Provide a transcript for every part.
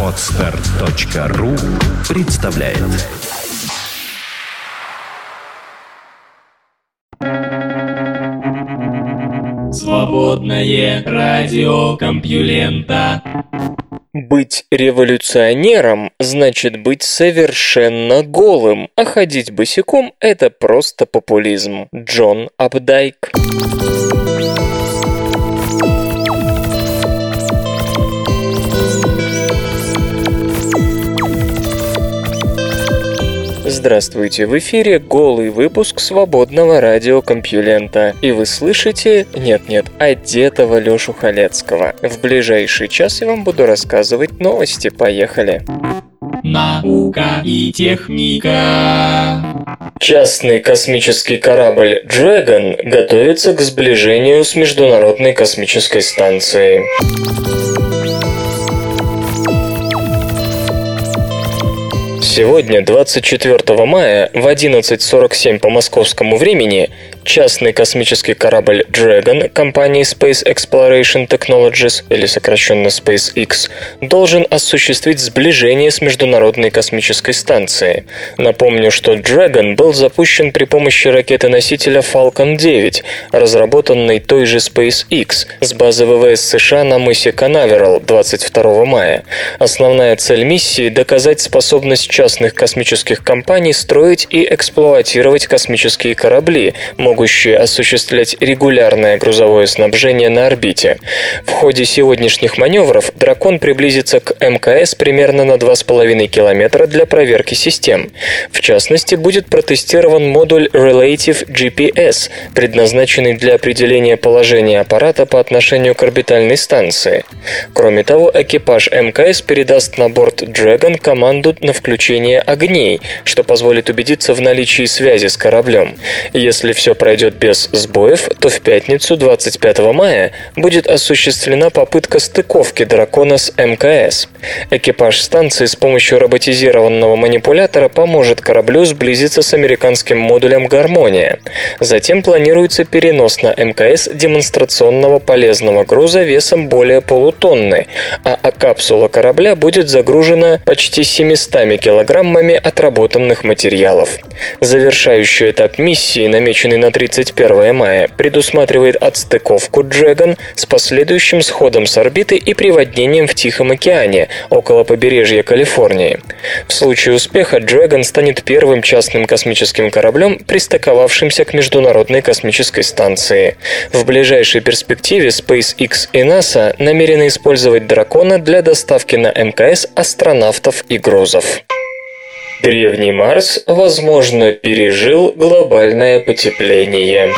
Отстар.ру представляет Свободное радио Компьюлента Быть революционером значит быть совершенно голым, а ходить босиком – это просто популизм. Джон Апдайк. Здравствуйте, в эфире голый выпуск свободного радиокомпьюлента. И вы слышите, нет-нет, одетого Лёшу Халецкого. В ближайший час я вам буду рассказывать новости. Поехали. Наука и техника. Частный космический корабль Dragon готовится к сближению с Международной космической станцией. Сегодня, 24 мая, в 11.47 по московскому времени, частный космический корабль Dragon компании Space Exploration Technologies, или сокращенно SpaceX, должен осуществить сближение с Международной космической станцией. Напомню, что Dragon был запущен при помощи ракеты-носителя Falcon 9, разработанной той же SpaceX с базы ВВС США на мысе Канаверал 22 мая. Основная цель миссии – доказать способность частных космических компаний строить и эксплуатировать космические корабли, могущие осуществлять регулярное грузовое снабжение на орбите. В ходе сегодняшних маневров «Дракон» приблизится к МКС примерно на 2,5 километра для проверки систем. В частности, будет протестирован модуль Relative GPS, предназначенный для определения положения аппарата по отношению к орбитальной станции. Кроме того, экипаж МКС передаст на борт Dragon команду на включение огней, что позволит убедиться в наличии связи с кораблем. Если все пройдет без сбоев, то в пятницу 25 мая будет осуществлена попытка стыковки дракона с МКС. Экипаж станции с помощью роботизированного манипулятора поможет кораблю сблизиться с американским модулем «Гармония». Затем планируется перенос на МКС демонстрационного полезного груза весом более полутонны, а капсула корабля будет загружена почти 700 килограммами отработанных материалов. Завершающий этап миссии, намеченный на 31 мая, предусматривает отстыковку Dragon с последующим сходом с орбиты и приводнением в Тихом океане, около побережья Калифорнии. В случае успеха Dragon станет первым частным космическим кораблем, пристыковавшимся к Международной космической станции. В ближайшей перспективе SpaceX и NASA намерены использовать Дракона для доставки на МКС астронавтов и грузов. Древний Марс, возможно, пережил глобальное потепление.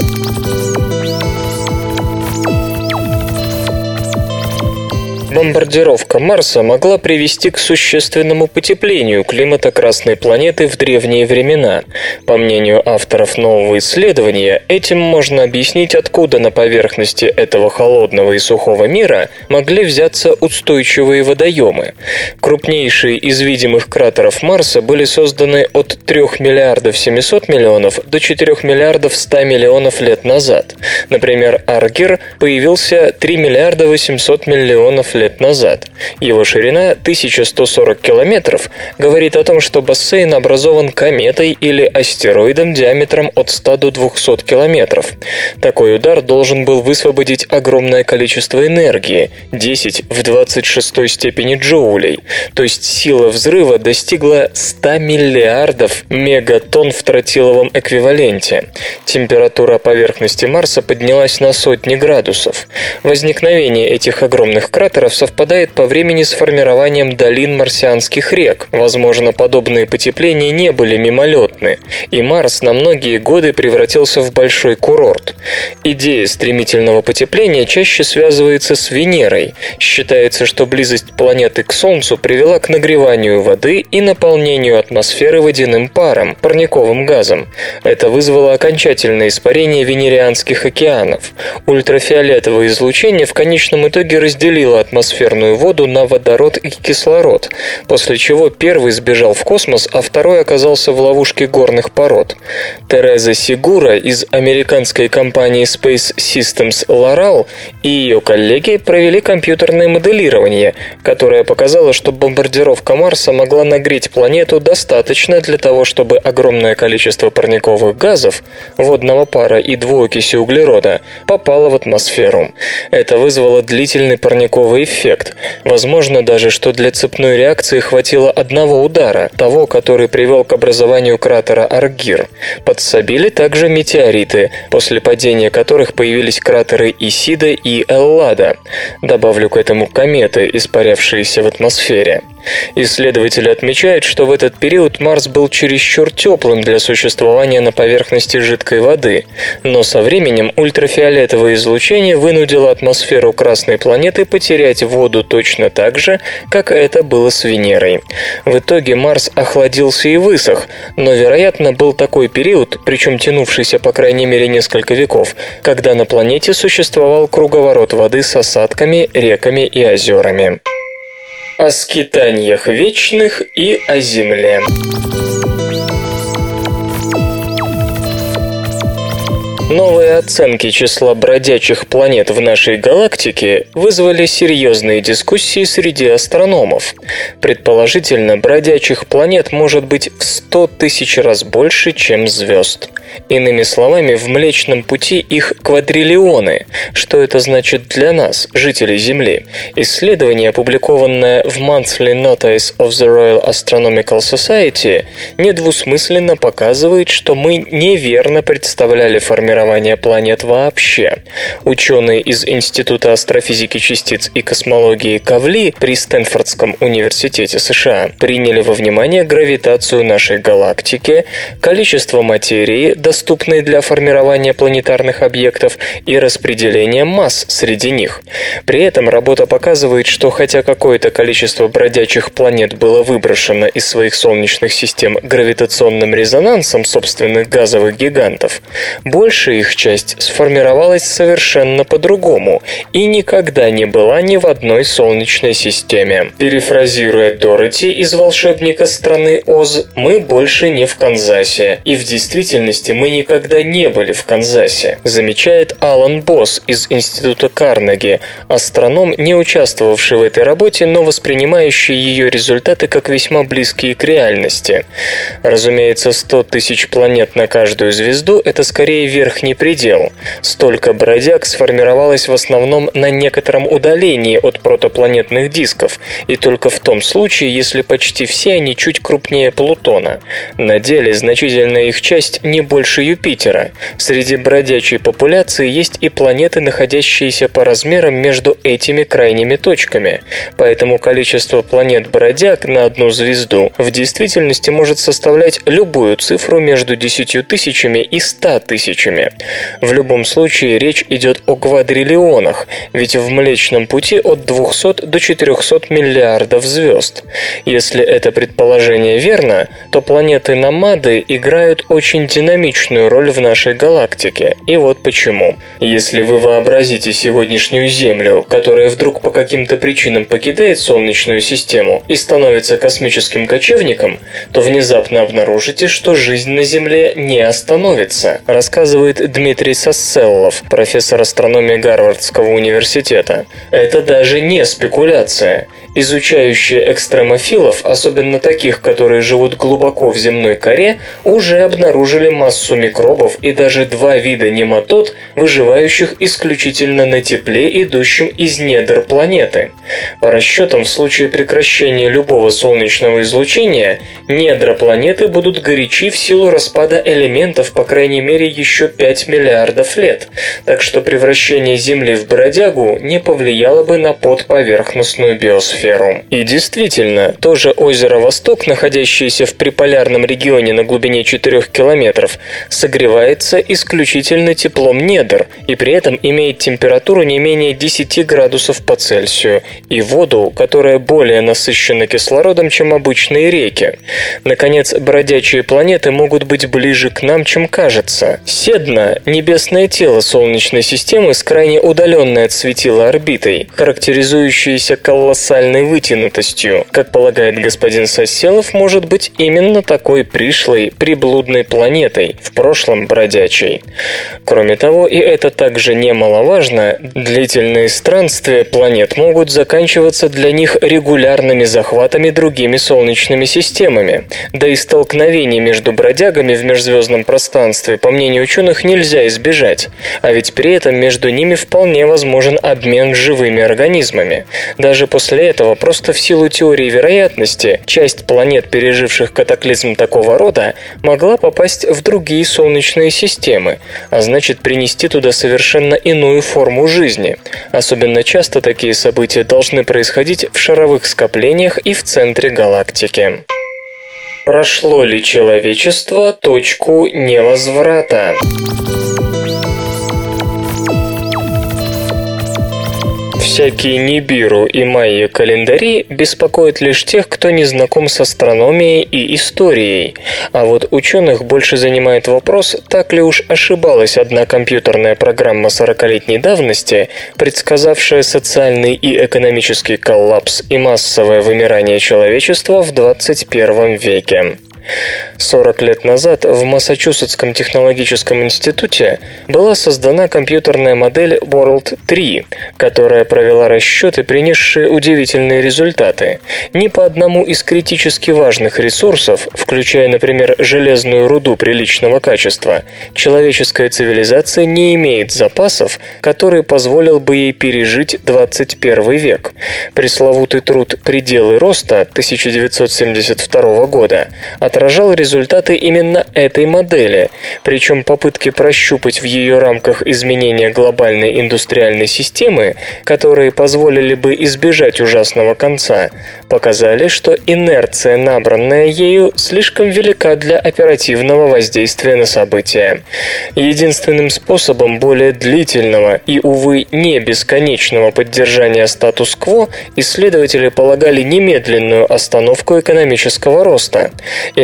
Бомбардировка Марса могла привести к существенному потеплению климата Красной планеты в древние времена. По мнению авторов нового исследования, этим можно объяснить, откуда на поверхности этого холодного и сухого мира могли взяться устойчивые водоемы. Крупнейшие из видимых кратеров Марса были созданы от 3 миллиардов 700 миллионов до 4 миллиардов 100 миллионов лет назад. Например, Аргер появился 3 миллиарда 800 миллионов лет лет назад. Его ширина 1140 километров говорит о том, что бассейн образован кометой или астероидом диаметром от 100 до 200 километров. Такой удар должен был высвободить огромное количество энергии – 10 в 26 степени джоулей, то есть сила взрыва достигла 100 миллиардов мегатонн в тротиловом эквиваленте. Температура поверхности Марса поднялась на сотни градусов. Возникновение этих огромных кратеров совпадает по времени с формированием долин марсианских рек. Возможно, подобные потепления не были мимолетны, и Марс на многие годы превратился в большой курорт. Идея стремительного потепления чаще связывается с Венерой. Считается, что близость планеты к Солнцу привела к нагреванию воды и наполнению атмосферы водяным паром, парниковым газом. Это вызвало окончательное испарение венерианских океанов. Ультрафиолетовое излучение в конечном итоге разделило атмосферу атмосферную воду на водород и кислород, после чего первый сбежал в космос, а второй оказался в ловушке горных пород. Тереза Сигура из американской компании Space Systems Loral и ее коллеги провели компьютерное моделирование, которое показало, что бомбардировка Марса могла нагреть планету достаточно для того, чтобы огромное количество парниковых газов, водного пара и двуокиси углерода попало в атмосферу. Это вызвало длительный парниковый эффект. Возможно даже, что для цепной реакции хватило одного удара, того, который привел к образованию кратера Аргир. Подсобили также метеориты, после падения которых появились кратеры Исида и Эллада. Добавлю к этому кометы, испарявшиеся в атмосфере. Исследователи отмечают, что в этот период Марс был чересчур теплым для существования на поверхности жидкой воды, но со временем ультрафиолетовое излучение вынудило атмосферу Красной планеты потерять воду точно так же, как это было с Венерой. В итоге Марс охладился и высох, но, вероятно, был такой период, причем тянувшийся по крайней мере несколько веков, когда на планете существовал круговорот воды с осадками, реками и озерами о скитаниях вечных и о земле. Новые оценки числа бродячих планет в нашей галактике вызвали серьезные дискуссии среди астрономов. Предположительно, бродячих планет может быть в 100 тысяч раз больше, чем звезд. Иными словами, в Млечном Пути их квадриллионы. Что это значит для нас, жителей Земли? Исследование, опубликованное в Monthly Notice of the Royal Astronomical Society, недвусмысленно показывает, что мы неверно представляли формирование формирования планет вообще. Ученые из Института астрофизики частиц и космологии Кавли при Стэнфордском университете США приняли во внимание гравитацию нашей галактики, количество материи, доступной для формирования планетарных объектов, и распределение масс среди них. При этом работа показывает, что хотя какое-то количество бродячих планет было выброшено из своих солнечных систем гравитационным резонансом собственных газовых гигантов, больше большая их часть сформировалась совершенно по-другому и никогда не была ни в одной солнечной системе. Перефразируя Дороти из «Волшебника страны Оз», мы больше не в Канзасе, и в действительности мы никогда не были в Канзасе, замечает Алан Босс из Института Карнеги, астроном, не участвовавший в этой работе, но воспринимающий ее результаты как весьма близкие к реальности. Разумеется, 100 тысяч планет на каждую звезду – это скорее верх верхний предел. Столько бродяг сформировалось в основном на некотором удалении от протопланетных дисков, и только в том случае, если почти все они чуть крупнее Плутона. На деле значительная их часть не больше Юпитера. Среди бродячей популяции есть и планеты, находящиеся по размерам между этими крайними точками. Поэтому количество планет-бродяг на одну звезду в действительности может составлять любую цифру между 10 тысячами и 100 тысячами. В любом случае речь идет о квадриллионах, ведь в Млечном Пути от 200 до 400 миллиардов звезд. Если это предположение верно, то планеты-намады играют очень динамичную роль в нашей галактике. И вот почему. Если вы вообразите сегодняшнюю Землю, которая вдруг по каким-то причинам покидает Солнечную систему и становится космическим кочевником, то внезапно обнаружите, что жизнь на Земле не остановится, рассказывает рассказывает Дмитрий Сосселлов, профессор астрономии Гарвардского университета. Это даже не спекуляция. Изучающие экстремофилов, особенно таких, которые живут глубоко в земной коре, уже обнаружили массу микробов и даже два вида нематод, выживающих исключительно на тепле, идущем из недр планеты. По расчетам, в случае прекращения любого солнечного излучения, недра планеты будут горячи в силу распада элементов, по крайней мере, еще 5 миллиардов лет, так что превращение Земли в бродягу не повлияло бы на подповерхностную биосферу атмосферу. И действительно, тоже озеро Восток, находящееся в приполярном регионе на глубине 4 километров, согревается исключительно теплом недр и при этом имеет температуру не менее 10 градусов по Цельсию и воду, которая более насыщена кислородом, чем обычные реки. Наконец, бродячие планеты могут быть ближе к нам, чем кажется. Седна небесное тело Солнечной системы с крайне удаленной от светила орбитой, характеризующееся колоссальной вытянутостью. Как полагает господин Соселов, может быть именно такой пришлой, приблудной планетой, в прошлом бродячей. Кроме того, и это также немаловажно, длительные странствия планет могут заканчиваться для них регулярными захватами другими солнечными системами. Да и столкновений между бродягами в межзвездном пространстве, по мнению ученых, нельзя избежать. А ведь при этом между ними вполне возможен обмен живыми организмами. Даже после этого, просто в силу теории вероятности, часть планет, переживших катаклизм такого рода, могла попасть в другие солнечные системы, а значит принести туда совершенно иную форму жизни. Особенно часто такие события должны происходить в шаровых скоплениях и в центре галактики. Прошло ли человечество точку невозврата? Всякие Нибиру и Майя календари беспокоят лишь тех, кто не знаком с астрономией и историей. А вот ученых больше занимает вопрос, так ли уж ошибалась одна компьютерная программа 40-летней давности, предсказавшая социальный и экономический коллапс и массовое вымирание человечества в 21 веке. 40 лет назад в Массачусетском технологическом институте была создана компьютерная модель World 3, которая провела расчеты, принесшие удивительные результаты. Ни по одному из критически важных ресурсов, включая, например, железную руду приличного качества, человеческая цивилизация не имеет запасов, которые позволил бы ей пережить 21 век. Пресловутый труд «Пределы роста» 1972 года отражал результаты именно этой модели, причем попытки прощупать в ее рамках изменения глобальной индустриальной системы, которые позволили бы избежать ужасного конца, показали, что инерция, набранная ею, слишком велика для оперативного воздействия на события. Единственным способом более длительного и, увы, не бесконечного поддержания статус-кво исследователи полагали немедленную остановку экономического роста.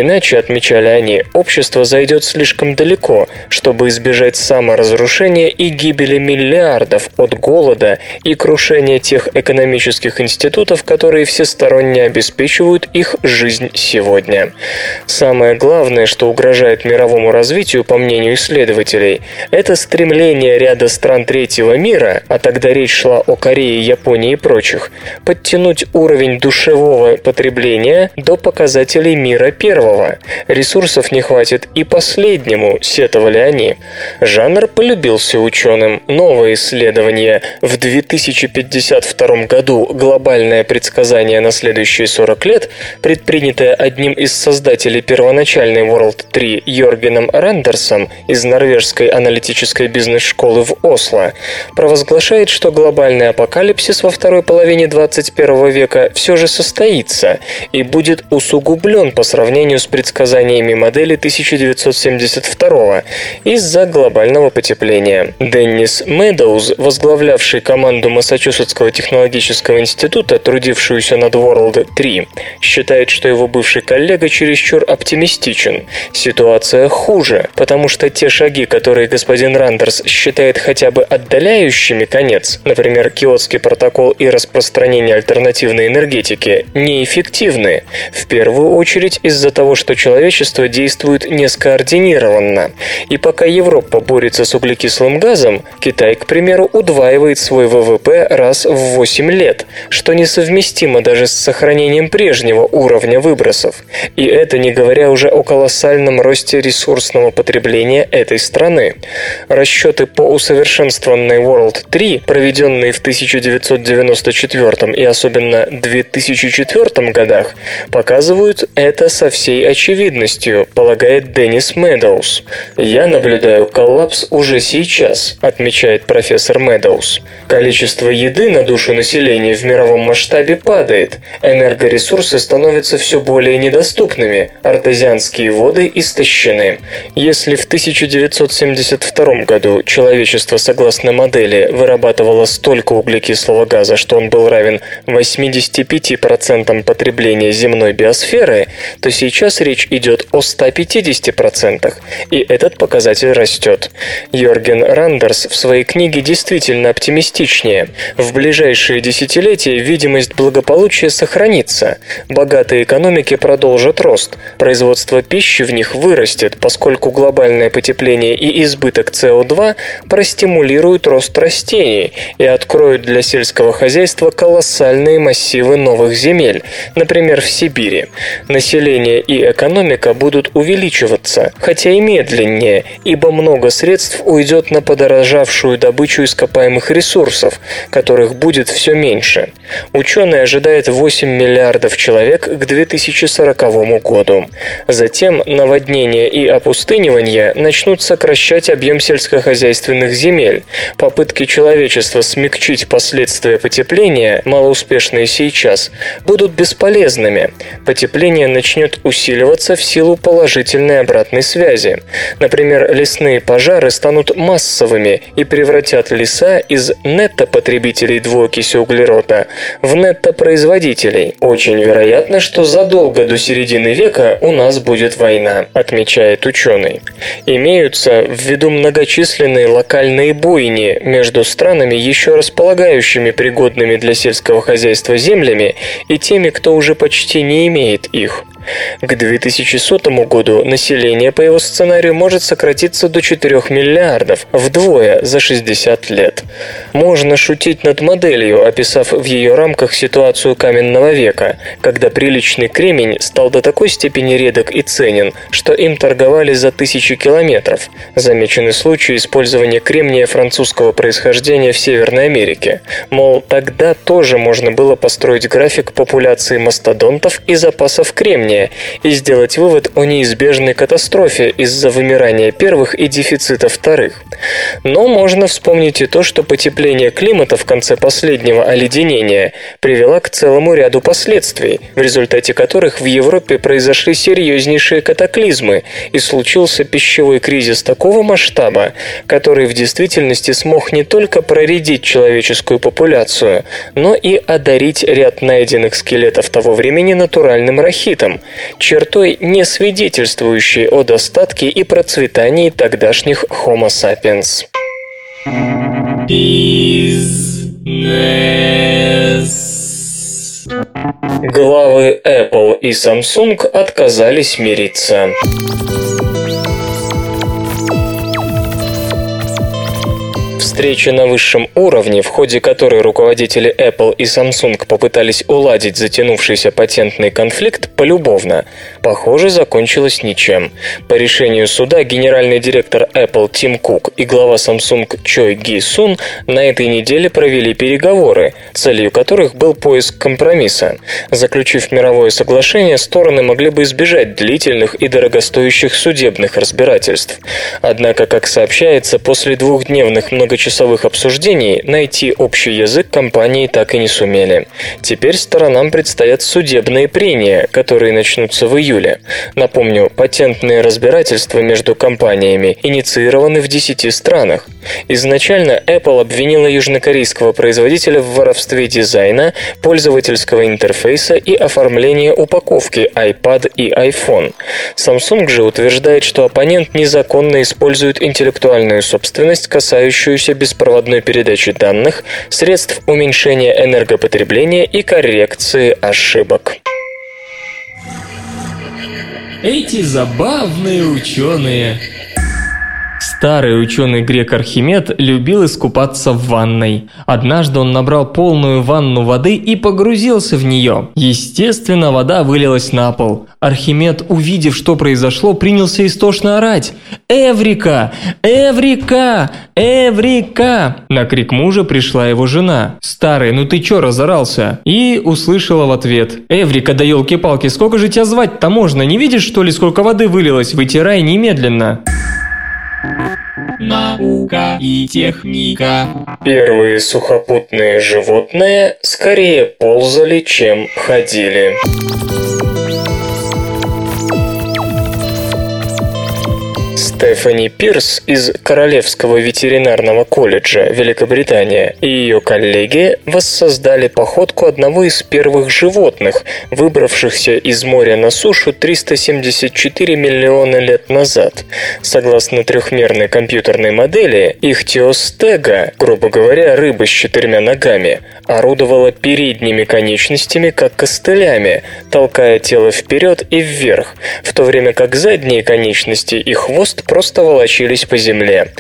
Иначе, отмечали они, общество зайдет слишком далеко, чтобы избежать саморазрушения и гибели миллиардов от голода и крушения тех экономических институтов, которые всесторонне обеспечивают их жизнь сегодня. Самое главное, что угрожает мировому развитию, по мнению исследователей, это стремление ряда стран третьего мира, а тогда речь шла о Корее, Японии и прочих, подтянуть уровень душевого потребления до показателей мира первого. Ресурсов не хватит и последнему, сетовали они. Жанр полюбился ученым. Новое исследование в 2052 году «Глобальное предсказание на следующие 40 лет», предпринятое одним из создателей первоначальной World 3 Йоргеном Рендерсом из норвежской аналитической бизнес-школы в Осло, провозглашает, что глобальный апокалипсис во второй половине 21 века все же состоится и будет усугублен по сравнению с предсказаниями модели 1972 из-за глобального потепления. Деннис Мэдоуз, возглавлявший команду Массачусетского технологического института, трудившуюся над World 3, считает, что его бывший коллега чересчур оптимистичен. Ситуация хуже, потому что те шаги, которые господин Рандерс считает хотя бы отдаляющими конец, например, Киотский протокол и распространение альтернативной энергетики, неэффективны. В первую очередь из-за того, что человечество действует нескоординированно. И пока Европа борется с углекислым газом, Китай, к примеру, удваивает свой ВВП раз в 8 лет, что несовместимо даже с сохранением прежнего уровня выбросов. И это не говоря уже о колоссальном росте ресурсного потребления этой страны. Расчеты по усовершенствованной World 3, проведенные в 1994 и особенно 2004 годах, показывают это со всей очевидностью, полагает Деннис Медоуз. «Я наблюдаю коллапс уже сейчас», отмечает профессор Медоуз. Количество еды на душу населения в мировом масштабе падает, энергоресурсы становятся все более недоступными, артезианские воды истощены. Если в 1972 году человечество, согласно модели, вырабатывало столько углекислого газа, что он был равен 85% потребления земной биосферы, то сейчас Сейчас речь идет о 150%, и этот показатель растет. Йорген Рандерс в своей книге действительно оптимистичнее. В ближайшие десятилетия видимость благополучия сохранится. Богатые экономики продолжат рост. Производство пищи в них вырастет, поскольку глобальное потепление и избыток СО2 простимулируют рост растений и откроют для сельского хозяйства колоссальные массивы новых земель, например, в Сибири. Население и экономика будут увеличиваться, хотя и медленнее, ибо много средств уйдет на подорожавшую добычу ископаемых ресурсов, которых будет все меньше. Ученые ожидают 8 миллиардов человек к 2040 году. Затем наводнение и опустынивание начнут сокращать объем сельскохозяйственных земель. Попытки человечества смягчить последствия потепления, малоуспешные сейчас, будут бесполезными. Потепление начнет усиливаться в силу положительной обратной связи. Например, лесные пожары станут массовыми и превратят леса из нетто-потребителей двуокиси углерода в нетто-производителей. Очень вероятно, что задолго до середины века у нас будет война, отмечает ученый. Имеются в виду многочисленные локальные бойни между странами, еще располагающими пригодными для сельского хозяйства землями, и теми, кто уже почти не имеет их. К 2100 году население по его сценарию может сократиться до 4 миллиардов, вдвое за 60 лет. Можно шутить над моделью, описав в ее рамках ситуацию каменного века, когда приличный кремень стал до такой степени редок и ценен, что им торговали за тысячи километров. Замечены случаи использования кремния французского происхождения в Северной Америке. Мол, тогда тоже можно было построить график популяции мастодонтов и запасов кремния, населения и сделать вывод о неизбежной катастрофе из-за вымирания первых и дефицита вторых. Но можно вспомнить и то, что потепление климата в конце последнего оледенения привело к целому ряду последствий, в результате которых в Европе произошли серьезнейшие катаклизмы и случился пищевой кризис такого масштаба, который в действительности смог не только проредить человеческую популяцию, но и одарить ряд найденных скелетов того времени натуральным рахитом, чертой, не свидетельствующей о достатке и процветании тогдашних Homo sapiens. Главы Apple и Samsung отказались мириться. Встреча на высшем уровне, в ходе которой руководители Apple и Samsung попытались уладить затянувшийся патентный конфликт полюбовно, похоже, закончилась ничем. По решению суда генеральный директор Apple Тим Кук и глава Samsung Чой Ги Сун на этой неделе провели переговоры, целью которых был поиск компромисса. Заключив мировое соглашение, стороны могли бы избежать длительных и дорогостоящих судебных разбирательств. Однако, как сообщается, после двухдневных многочисленных часовых обсуждений найти общий язык компании так и не сумели. Теперь сторонам предстоят судебные прения, которые начнутся в июле. Напомню, патентные разбирательства между компаниями инициированы в 10 странах. Изначально Apple обвинила южнокорейского производителя в воровстве дизайна, пользовательского интерфейса и оформления упаковки iPad и iPhone. Samsung же утверждает, что оппонент незаконно использует интеллектуальную собственность, касающуюся беспроводной передачи данных, средств уменьшения энергопотребления и коррекции ошибок. Эти забавные ученые Старый ученый грек Архимед любил искупаться в ванной. Однажды он набрал полную ванну воды и погрузился в нее. Естественно, вода вылилась на пол. Архимед, увидев, что произошло, принялся истошно орать. «Эврика! Эврика! Эврика!» На крик мужа пришла его жена. «Старый, ну ты чё разорался?» И услышала в ответ. «Эврика, да елки-палки, сколько же тебя звать-то можно? Не видишь, что ли, сколько воды вылилось? Вытирай немедленно!» Наука и техника. Первые сухопутные животные скорее ползали, чем ходили. Стефани Пирс из Королевского ветеринарного колледжа Великобритания и ее коллеги воссоздали походку одного из первых животных, выбравшихся из моря на сушу 374 миллиона лет назад. Согласно трехмерной компьютерной модели, ихтиостега, грубо говоря, рыба с четырьмя ногами, орудовала передними конечностями, как костылями, толкая тело вперед и вверх, в то время как задние конечности и хвост просто волочились по земле.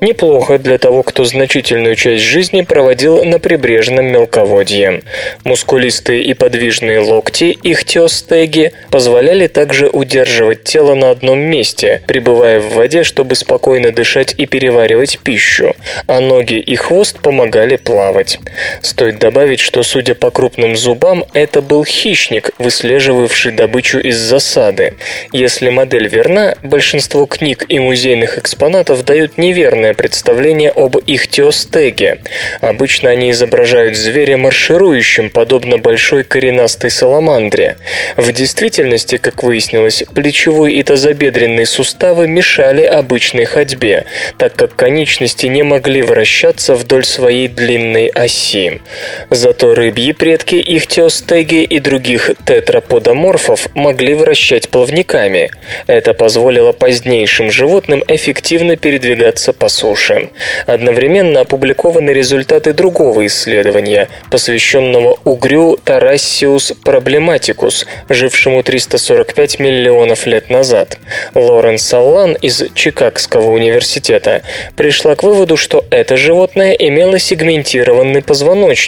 Неплохо для того, кто значительную часть жизни проводил на прибрежном мелководье. Мускулистые и подвижные локти ихтиостеги позволяли также удерживать тело на одном месте, пребывая в воде, чтобы спокойно дышать и переваривать пищу, а ноги и хвост помогали плавать. Стоит добавить, что, судя по крупным зубам, это был хищник, выслеживавший добычу из засады. Если модель верна, большинство книг и музейных экспонатов дают неверное представление об ихтиостеге. Обычно они изображают зверя марширующим, подобно большой коренастой саламандре. В действительности, как выяснилось, плечевой и тазобедренные суставы мешали обычной ходьбе, так как конечности не могли вращаться вдоль своей длинной оси. Зато рыбьи предки ихтиостеги и других тетраподоморфов могли вращать плавниками. Это позволило позднейшим животным эффективно передвигаться по суше. Одновременно опубликованы результаты другого исследования, посвященного угрю Тарассиус проблематикус, жившему 345 миллионов лет назад. Лорен Саллан из Чикагского университета пришла к выводу, что это животное имело сегментированный позвоночник,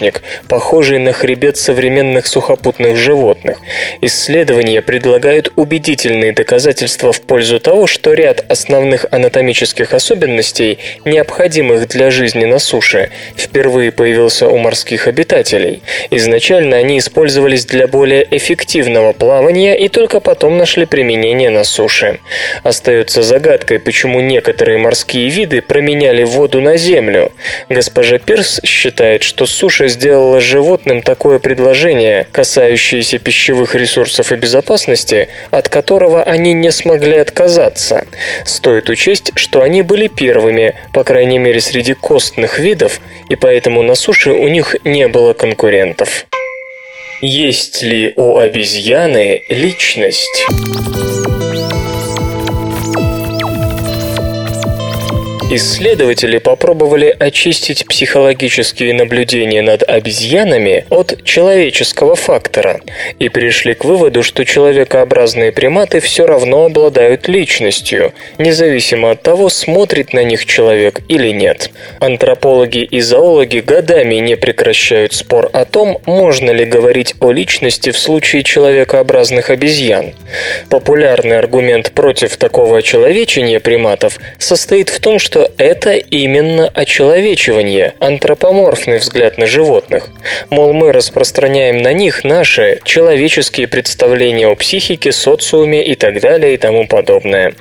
похожий на хребет современных сухопутных животных. Исследования предлагают убедительные доказательства в пользу того, что ряд основных анатомических особенностей, необходимых для жизни на суше, впервые появился у морских обитателей. Изначально они использовались для более эффективного плавания и только потом нашли применение на суше. Остается загадкой, почему некоторые морские виды променяли воду на землю. Госпожа Пирс считает, что суша сделала животным такое предложение, касающееся пищевых ресурсов и безопасности, от которого они не смогли отказаться. Стоит учесть, что они были первыми, по крайней мере среди костных видов, и поэтому на суше у них не было конкурентов. Есть ли у обезьяны личность? Исследователи попробовали очистить психологические наблюдения над обезьянами от человеческого фактора и пришли к выводу, что человекообразные приматы все равно обладают личностью, независимо от того, смотрит на них человек или нет. Антропологи и зоологи годами не прекращают спор о том, можно ли говорить о личности в случае человекообразных обезьян. Популярный аргумент против такого очеловечения приматов состоит в том, что это именно очеловечивание, антропоморфный взгляд на животных. Мол, мы распространяем на них наши человеческие представления о психике, социуме и так далее и тому подобное.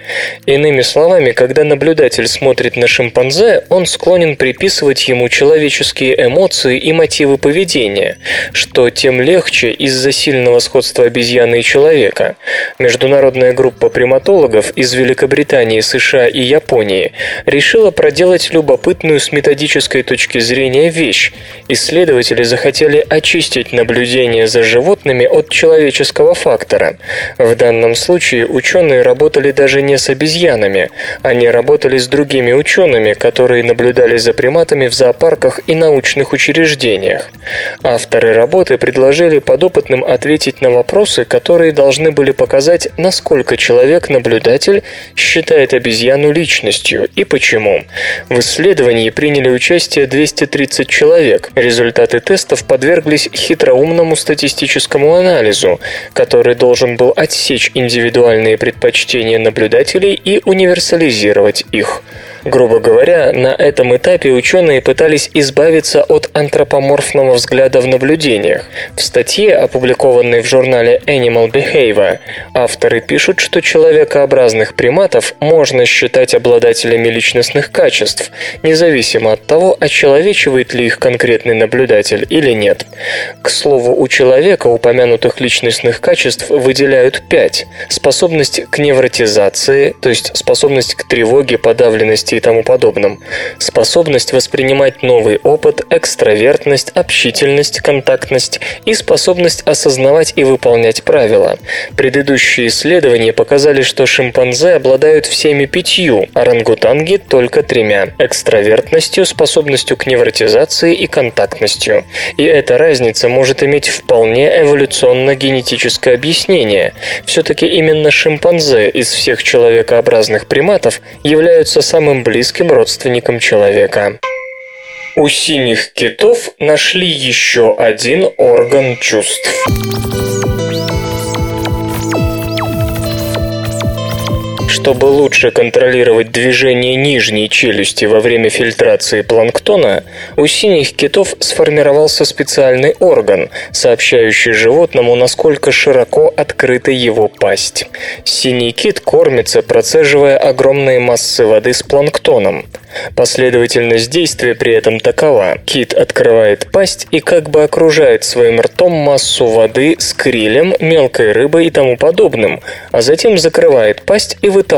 Иными словами, когда наблюдатель смотрит на шимпанзе, он склонен приписывать ему человеческие эмоции и мотивы поведения, что тем легче из-за сильного сходства обезьяны и человека. Международная группа приматологов из Великобритании, США и Японии решила проделать любопытную с методической точки зрения вещь. Исследователи захотели очистить наблюдение за животными от человеческого фактора. В данном случае ученые работали даже не с обезьянами, они работали с другими учеными, которые наблюдали за приматами в зоопарках и научных учреждениях. Авторы работы предложили подопытным ответить на вопросы, которые должны были показать, насколько человек-наблюдатель считает обезьяну личностью и почему. В исследовании приняли участие 230 человек. Результаты тестов подверглись хитроумному статистическому анализу, который должен был отсечь индивидуальные предпочтения наблюдателей и универсализировать их. Грубо говоря, на этом этапе ученые пытались избавиться от антропоморфного взгляда в наблюдениях. В статье, опубликованной в журнале Animal Behavior, авторы пишут, что человекообразных приматов можно считать обладателями личностных качеств, независимо от того, очеловечивает ли их конкретный наблюдатель или нет. К слову, у человека упомянутых личностных качеств выделяют пять. Способность к невротизации, то есть способность к тревоге, подавленности и тому подобном. Способность воспринимать новый опыт, экстравертность, общительность, контактность и способность осознавать и выполнять правила. Предыдущие исследования показали, что шимпанзе обладают всеми пятью, орангутанги только тремя – экстравертностью, способностью к невротизации и контактностью. И эта разница может иметь вполне эволюционно-генетическое объяснение. Все-таки именно шимпанзе из всех человекообразных приматов являются самым близким родственником человека. У синих китов нашли еще один орган чувств. Чтобы лучше контролировать движение нижней челюсти во время фильтрации планктона, у синих китов сформировался специальный орган, сообщающий животному, насколько широко открыта его пасть. Синий кит кормится, процеживая огромные массы воды с планктоном. Последовательность действия при этом такова. Кит открывает пасть и как бы окружает своим ртом массу воды с крилем, мелкой рыбой и тому подобным, а затем закрывает пасть и выталкивает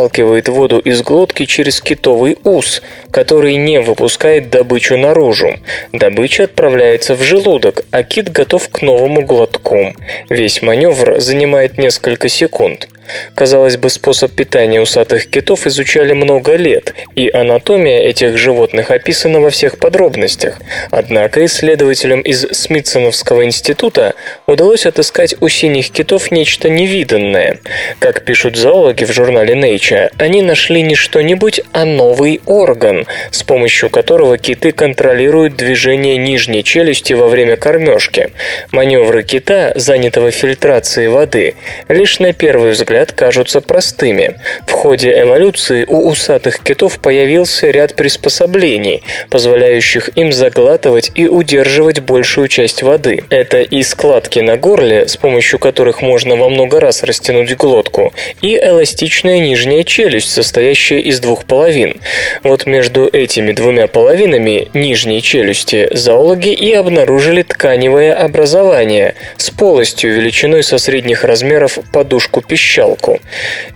воду из глотки через китовый ус, который не выпускает добычу наружу. Добыча отправляется в желудок, а кит готов к новому глотку. Весь маневр занимает несколько секунд. Казалось бы, способ питания усатых китов изучали много лет, и анатомия этих животных описана во всех подробностях. Однако исследователям из Смитсоновского института удалось отыскать у синих китов нечто невиданное. Как пишут зоологи в журнале Nature, они нашли не что-нибудь, а новый орган, с помощью которого киты контролируют движение нижней челюсти во время кормежки. Маневры кита, занятого фильтрацией воды, лишь на первый взгляд взгляд, кажутся простыми. В ходе эволюции у усатых китов появился ряд приспособлений, позволяющих им заглатывать и удерживать большую часть воды. Это и складки на горле, с помощью которых можно во много раз растянуть глотку, и эластичная нижняя челюсть, состоящая из двух половин. Вот между этими двумя половинами нижней челюсти зоологи и обнаружили тканевое образование с полостью величиной со средних размеров подушку пищал мочалку.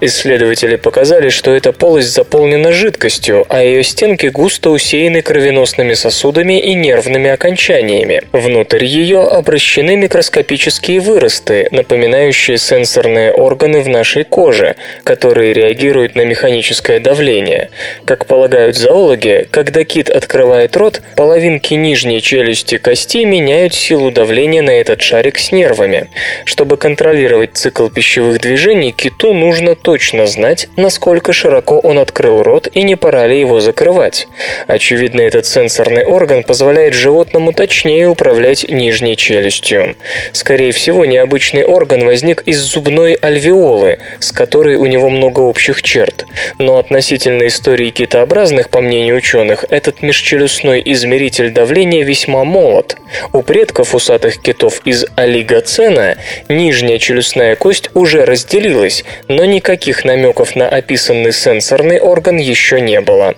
Исследователи показали, что эта полость заполнена жидкостью, а ее стенки густо усеяны кровеносными сосудами и нервными окончаниями. Внутрь ее обращены микроскопические выросты, напоминающие сенсорные органы в нашей коже, которые реагируют на механическое давление. Как полагают зоологи, когда кит открывает рот, половинки нижней челюсти кости меняют силу давления на этот шарик с нервами. Чтобы контролировать цикл пищевых движений, киту нужно точно знать, насколько широко он открыл рот и не пора ли его закрывать. Очевидно, этот сенсорный орган позволяет животному точнее управлять нижней челюстью. Скорее всего, необычный орган возник из зубной альвеолы, с которой у него много общих черт. Но относительно истории китообразных, по мнению ученых, этот межчелюстной измеритель давления весьма молод. У предков усатых китов из олигоцена нижняя челюстная кость уже разделилась, появилась, но никаких намеков на описанный сенсорный орган еще не было.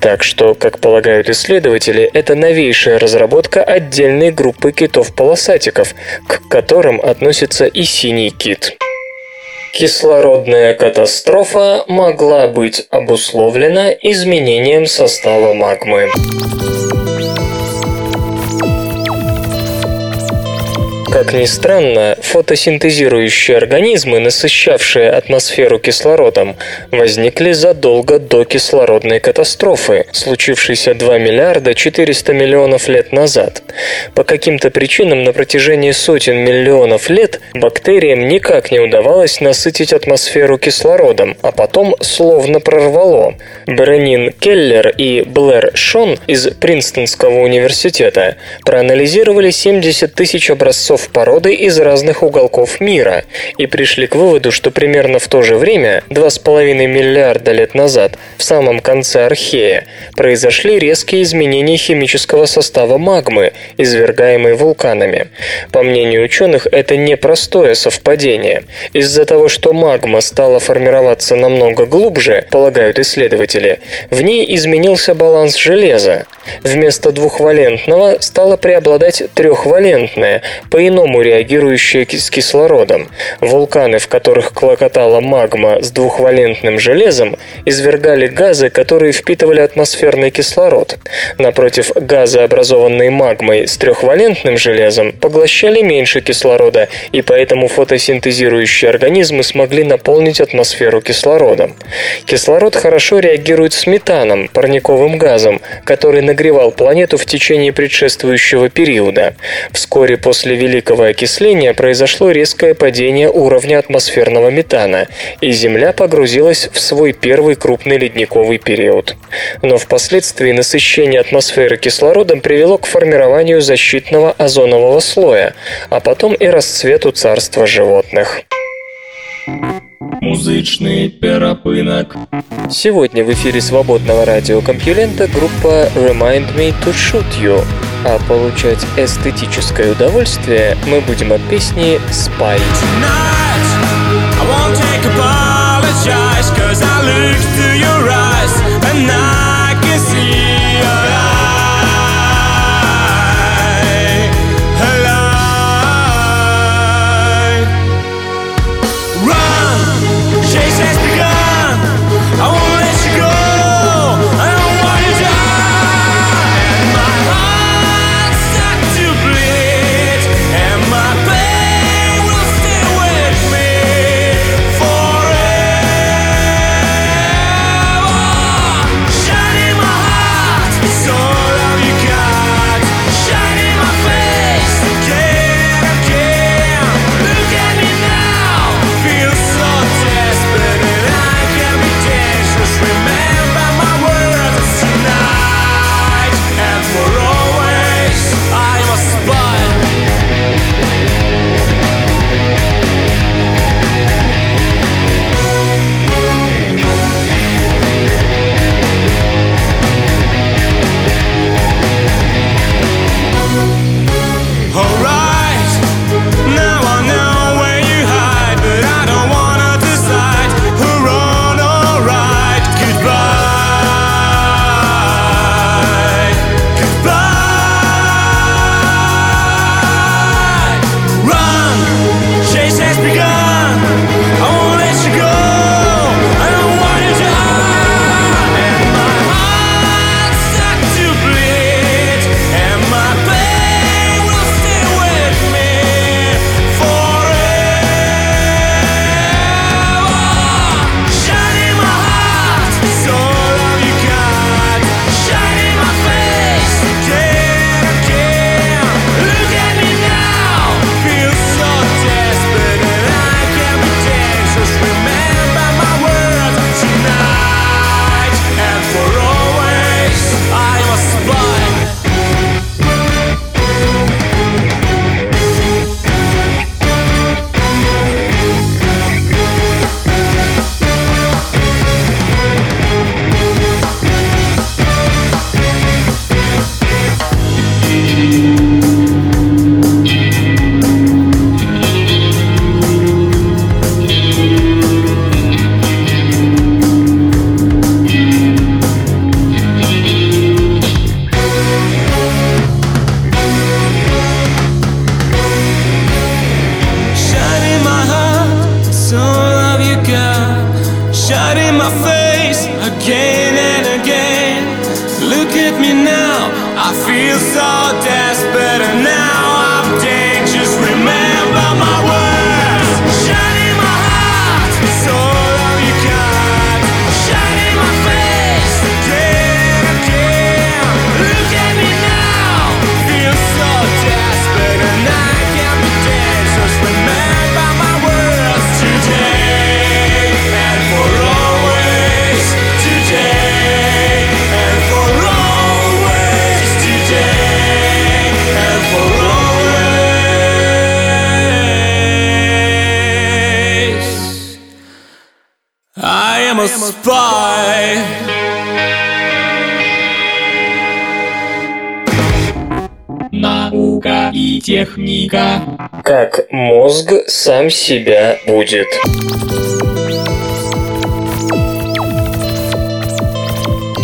Так что, как полагают исследователи, это новейшая разработка отдельной группы китов-полосатиков, к которым относится и синий кит. Кислородная катастрофа могла быть обусловлена изменением состава магмы. Как ни странно, фотосинтезирующие организмы, насыщавшие атмосферу кислородом, возникли задолго до кислородной катастрофы, случившейся 2 миллиарда 400 миллионов лет назад. По каким-то причинам на протяжении сотен миллионов лет бактериям никак не удавалось насытить атмосферу кислородом, а потом словно прорвало. Бронин Келлер и Блэр Шон из Принстонского университета проанализировали 70 тысяч образцов образцов породы из разных уголков мира и пришли к выводу, что примерно в то же время, 2,5 миллиарда лет назад, в самом конце Архея, произошли резкие изменения химического состава магмы, извергаемой вулканами. По мнению ученых, это непростое совпадение. Из-за того, что магма стала формироваться намного глубже, полагают исследователи, в ней изменился баланс железа. Вместо двухвалентного стало преобладать трехвалентное, по-иному реагирующее с кислородом. Вулканы, в которых клокотала магма с двухвалентным железом, извергали газы, которые впитывали атмосферный кислород. Напротив, газы, образованные магмой с трехвалентным железом, поглощали меньше кислорода, и поэтому фотосинтезирующие организмы смогли наполнить атмосферу кислородом. Кислород хорошо реагирует с метаном, парниковым газом, который нагревал планету в течение предшествующего периода. Вскоре после Великого окисления произошло резкое падение уровня атмосферного метана, и Земля погрузилась в свой первый крупный ледниковый период. Но впоследствии насыщение атмосферы кислородом привело к формированию защитного озонового слоя, а потом и расцвету царства животных. Музычный перапынок. Сегодня в эфире свободного радиокомпьюлента группа Remind Me to Shoot You, а получать эстетическое удовольствие мы будем от песни Spy. for сам себя будет.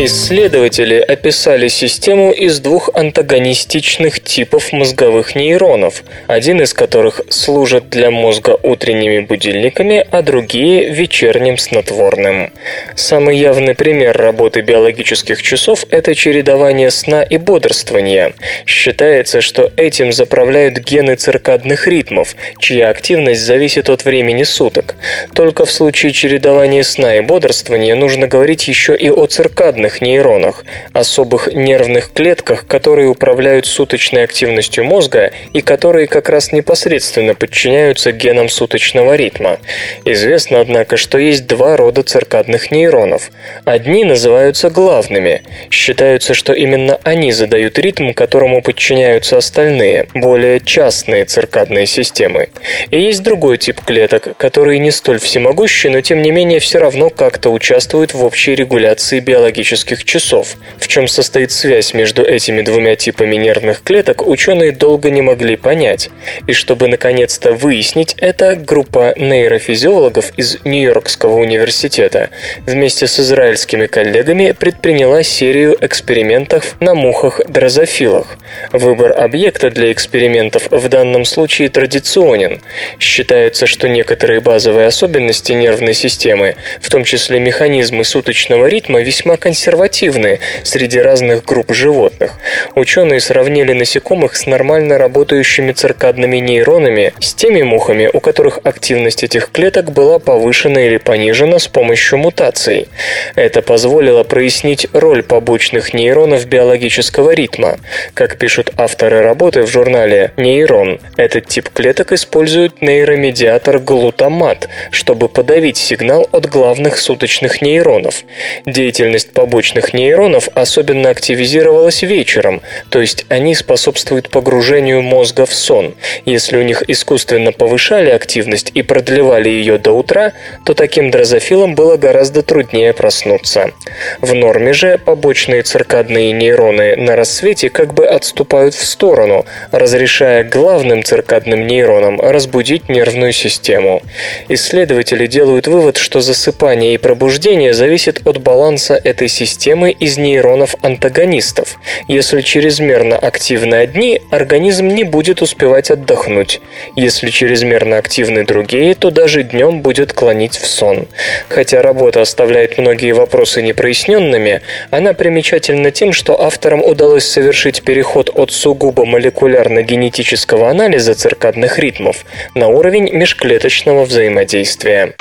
Исследователи описали систему из двух антагонистичных типов мозговых нейронов, один из которых служит для мозга утренними будильниками, а другие – вечерним снотворным. Самый явный пример работы биологических часов – это чередование сна и бодрствования. Считается, что этим заправляют гены циркадных ритмов, чья активность зависит от времени суток. Только в случае чередования сна и бодрствования нужно говорить еще и о циркадных нейронах, особых нервных клетках, которые управляют суточной активностью мозга и которые как раз непосредственно подчиняются генам суточного ритма. Известно, однако, что есть два рода циркадных нейронов. Одни называются главными. Считаются, что именно они задают ритм, которому подчиняются остальные, более частные циркадные системы. И есть другой тип клеток, которые не столь всемогущи, но тем не менее все равно как-то участвуют в общей регуляции биологических часов. В чем состоит связь между этими двумя типами нервных клеток, ученые долго не могли понять. И чтобы наконец-то выяснить это, группа нейрофизиологов из Нью-Йоркского университета вместе с израильскими коллегами предприняла серию экспериментов на мухах-дрозофилах. Выбор объекта для экспериментов в данном случае традиционен. Считается, что некоторые базовые особенности нервной системы, в том числе механизмы суточного ритма, весьма консервативны среди разных групп животных. Ученые сравнили насекомых с нормально работающими циркадными нейронами с теми мухами, у которых активность этих клеток была повышена или понижена с помощью мутаций. Это позволило прояснить роль побочных нейронов биологического ритма. Как пишут авторы работы в журнале «Нейрон», этот тип клеток использует нейромедиатор глутамат, чтобы подавить сигнал от главных суточных нейронов. Деятельность побочных нейронов особенно активизировалась вечером, то есть они способствуют погружению мозга в сон. Если у них искусственно повышали активность и продлевали ее до утра, то таким дрозофилам было гораздо труднее проснуться. В норме же побочные циркадные нейроны на рассвете как бы отступают в сторону, разрешая главным циркадным нейронам разбудить нервную систему. Исследователи делают вывод, что засыпание и пробуждение зависит от баланса этой системы из нейронов-антагонистов. Если чрезмерно активны одни, организм не будет успевать отдохнуть. Если чрезмерно активны другие, то даже днем будет клонить в сон. Хотя работа оставляет многие вопросы непроясненными, она примечательна тем, что авторам удалось совершить переход от сугубо молекулярно-генетического анализа циркадных ритмов на уровень межклеточного взаимодействия.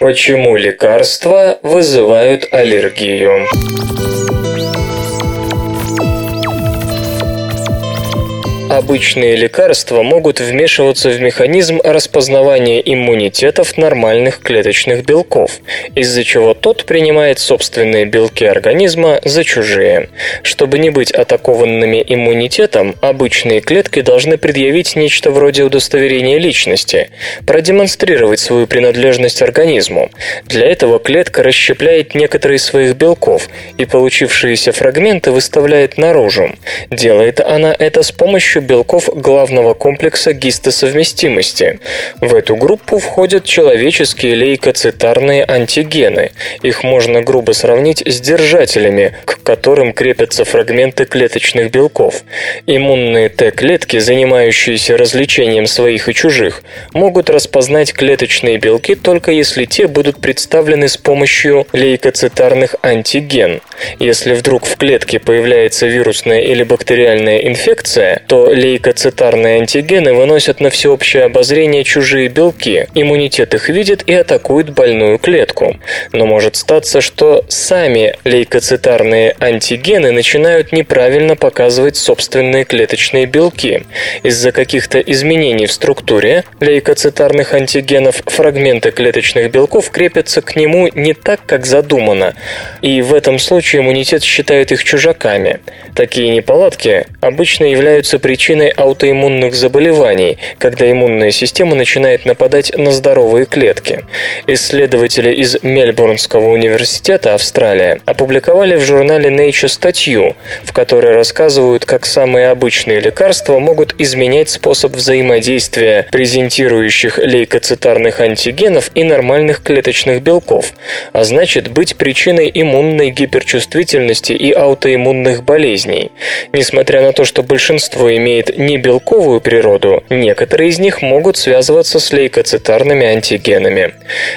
Почему лекарства вызывают аллергию? Обычные лекарства могут вмешиваться в механизм распознавания иммунитетов нормальных клеточных белков, из-за чего тот принимает собственные белки организма за чужие. Чтобы не быть атакованными иммунитетом, обычные клетки должны предъявить нечто вроде удостоверения личности, продемонстрировать свою принадлежность организму. Для этого клетка расщепляет некоторые своих белков и получившиеся фрагменты выставляет наружу. Делает она это с помощью помощью белков главного комплекса гистосовместимости. В эту группу входят человеческие лейкоцитарные антигены. Их можно грубо сравнить с держателями, к которым крепятся фрагменты клеточных белков. Иммунные Т-клетки, занимающиеся развлечением своих и чужих, могут распознать клеточные белки только если те будут представлены с помощью лейкоцитарных антиген. Если вдруг в клетке появляется вирусная или бактериальная инфекция, то лейкоцитарные антигены выносят на всеобщее обозрение чужие белки, иммунитет их видит и атакует больную клетку. Но может статься, что сами лейкоцитарные антигены начинают неправильно показывать собственные клеточные белки. Из-за каких-то изменений в структуре лейкоцитарных антигенов фрагменты клеточных белков крепятся к нему не так, как задумано, и в этом случае иммунитет считает их чужаками. Такие неполадки обычно являются причиной аутоиммунных заболеваний, когда иммунная система начинает нападать на здоровые клетки. Исследователи из Мельбурнского университета Австралия опубликовали в журнале Nature статью, в которой рассказывают, как самые обычные лекарства могут изменять способ взаимодействия презентирующих лейкоцитарных антигенов и нормальных клеточных белков, а значит быть причиной иммунной гиперчувствительности и аутоиммунных болезней. Несмотря на то, что большинство имеет не белковую природу, некоторые из них могут связываться с лейкоцитарными антигенами.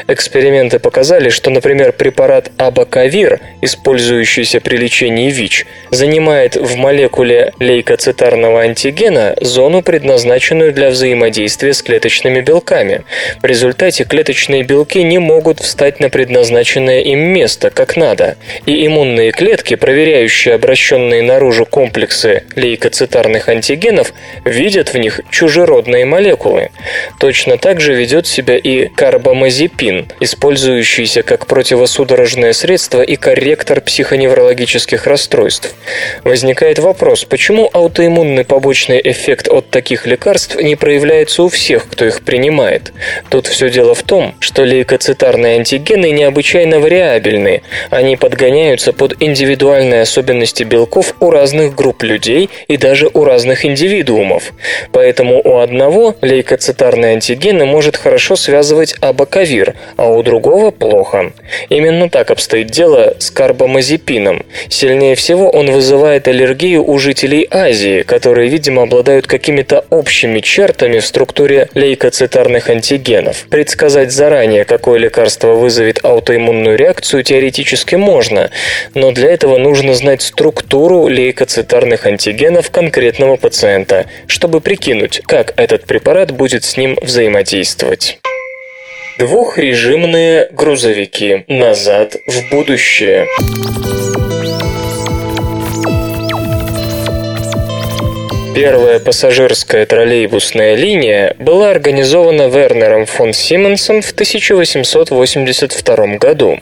Эксперименты показали, что, например, препарат абакавир, использующийся при лечении ВИЧ, занимает в молекуле лейкоцитарного антигена зону, предназначенную для взаимодействия с клеточными белками. В результате клеточные белки не могут встать на предназначенное им место, как надо, и иммунные клетки, проверяющие обращенные наружу комплексы лейкоцитарных антигенов, видят в них чужеродные молекулы. Точно так же ведет себя и карбамазепин, использующийся как противосудорожное средство и корректор психоневрологических расстройств. Возникает вопрос, почему аутоиммунный побочный эффект от таких лекарств не проявляется у всех, кто их принимает? Тут все дело в том, что лейкоцитарные антигены необычайно вариабельны. Они подгоняются под индивидуальные особенности белков у разных групп людей и даже у разных индивидуумов. Поэтому у одного лейкоцитарные антигены может хорошо связывать абакавир, а у другого плохо. Именно так обстоит дело с карбамазепином. Сильнее всего он вызывает аллергию у жителей Азии, которые, видимо, обладают какими-то общими чертами в структуре лейкоцитарных антигенов. Предсказать заранее, какое лекарство вызовет аутоиммунную реакцию, теоретически можно, но для этого нужно знать структуру лейкоцитарных антигенов конкретного пациента, чтобы прикинуть, как этот препарат будет с ним взаимодействовать. Двухрежимные грузовики. Назад в будущее. Первая пассажирская троллейбусная линия была организована Вернером фон Сименсом в 1882 году.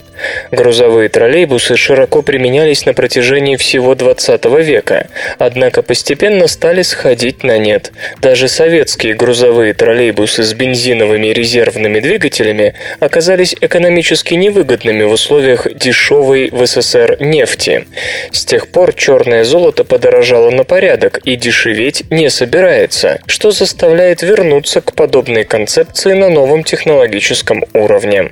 Грузовые троллейбусы широко применялись на протяжении всего 20 века, однако постепенно стали сходить на нет. Даже советские грузовые троллейбусы с бензиновыми резервными двигателями оказались экономически невыгодными в условиях дешевой в СССР нефти. С тех пор черное золото подорожало на порядок и дешевее ржаветь не собирается, что заставляет вернуться к подобной концепции на новом технологическом уровне.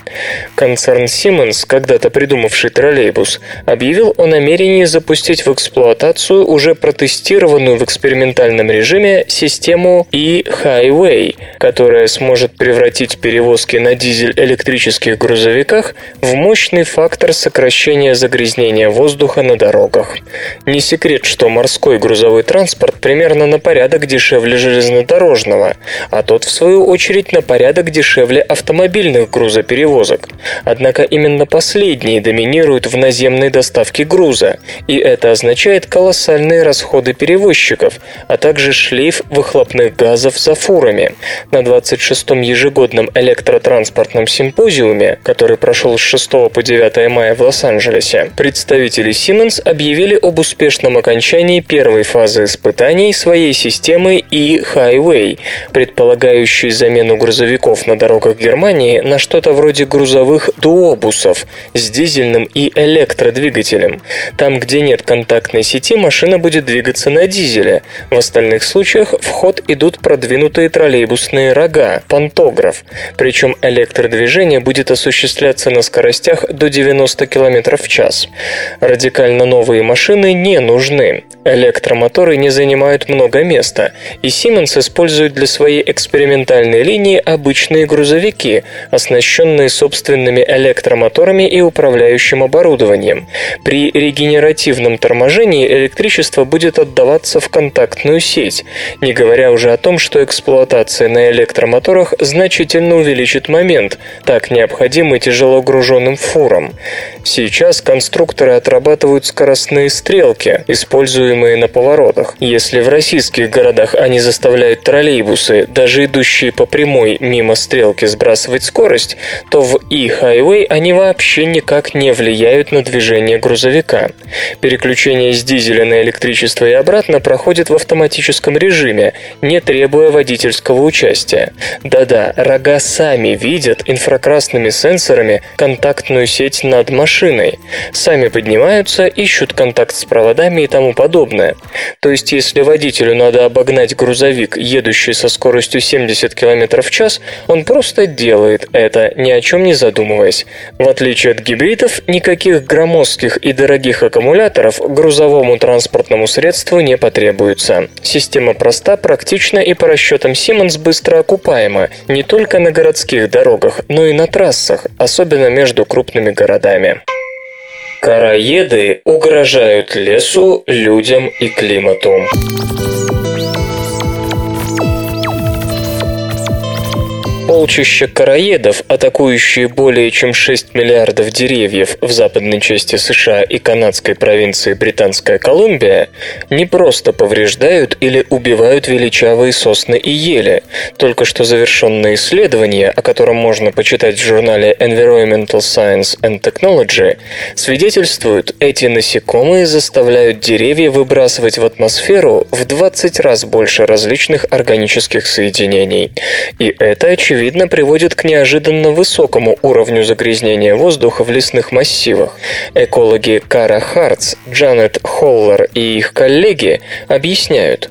Концерн Siemens, когда-то придумавший троллейбус, объявил о намерении запустить в эксплуатацию уже протестированную в экспериментальном режиме систему e-Highway, которая сможет превратить перевозки на дизель-электрических грузовиках в мощный фактор сокращения загрязнения воздуха на дорогах. Не секрет, что морской грузовой транспорт примерно на порядок дешевле железнодорожного, а тот, в свою очередь, на порядок дешевле автомобильных грузоперевозок. Однако именно последние доминируют в наземной доставке груза, и это означает колоссальные расходы перевозчиков, а также шлейф выхлопных газов за фурами. На 26-м ежегодном электротранспортном симпозиуме, который прошел с 6 по 9 мая в Лос-Анджелесе, представители Siemens объявили об успешном окончании первой фазы испытаний своей системы e-Highway, предполагающей замену грузовиков на дорогах Германии на что-то вроде грузовых дуобусов с дизельным и электродвигателем. Там, где нет контактной сети, машина будет двигаться на дизеле. В остальных случаях в ход идут продвинутые троллейбусные рога, пантограф. Причем электродвижение будет осуществляться на скоростях до 90 км в час. Радикально новые машины не нужны. Электромоторы не занимают много места, и Siemens использует для своей экспериментальной линии обычные грузовики, оснащенные собственными электромоторами и управляющим оборудованием. При регенеративном торможении электричество будет отдаваться в контактную сеть, не говоря уже о том, что эксплуатация на электромоторах значительно увеличит момент, так необходимый тяжело груженным фурам. Сейчас конструкторы отрабатывают скоростные стрелки, используемые на поворотах. Если в российских городах они заставляют троллейбусы, даже идущие по прямой мимо стрелки, сбрасывать скорость, то в e-highway они вообще никак не влияют на движение грузовика. Переключение с дизеля на электричество и обратно проходит в автоматическом режиме, не требуя водительского участия. Да-да, рога сами видят инфракрасными сенсорами контактную сеть над машиной. Сами поднимаются, ищут контакт с проводами и тому подобное. То есть, если водителю надо обогнать грузовик, едущий со скоростью 70 км в час, он просто делает это, ни о чем не задумываясь. В отличие от гибридов, никаких громоздких и дорогих аккумуляторов грузовому транспортному средству не потребуется. Система проста, практична и по расчетам Siemens быстро окупаема не только на городских дорогах, но и на трассах, особенно между крупными городами. Караеды угрожают лесу, людям и климату. Полчища короедов, атакующие более чем 6 миллиардов деревьев в западной части США и канадской провинции Британская Колумбия, не просто повреждают или убивают величавые сосны и ели. Только что завершенное исследование, о котором можно почитать в журнале Environmental Science and Technology, свидетельствуют, эти насекомые заставляют деревья выбрасывать в атмосферу в 20 раз больше различных органических соединений. И это, очевидно, очевидно, приводит к неожиданно высокому уровню загрязнения воздуха в лесных массивах. Экологи Кара Хартс, Джанет Холлер и их коллеги объясняют.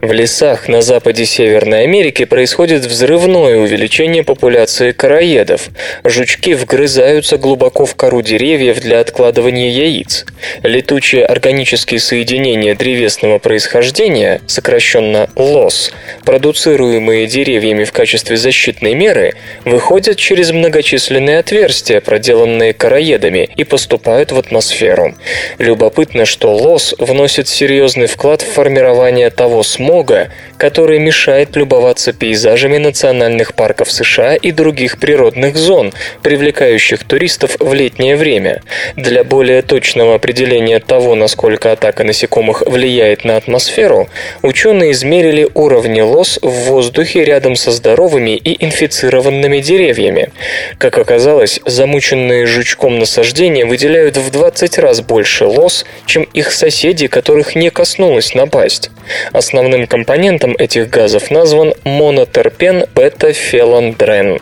В лесах на западе Северной Америки происходит взрывное увеличение популяции короедов. Жучки вгрызаются глубоко в кору деревьев для откладывания яиц. Летучие органические соединения древесного происхождения, сокращенно ЛОС, продуцируемые деревьями в качестве защитной защитные меры выходят через многочисленные отверстия, проделанные короедами, и поступают в атмосферу. Любопытно, что лос вносит серьезный вклад в формирование того смога, который мешает любоваться пейзажами национальных парков США и других природных зон, привлекающих туристов в летнее время. Для более точного определения того, насколько атака насекомых влияет на атмосферу, ученые измерили уровни лос в воздухе рядом со здоровыми и инфицированными инфицированными деревьями. Как оказалось, замученные жучком насаждения выделяют в 20 раз больше лос, чем их соседи, которых не коснулась напасть. Основным компонентом этих газов назван монотерпен бета-феландрен.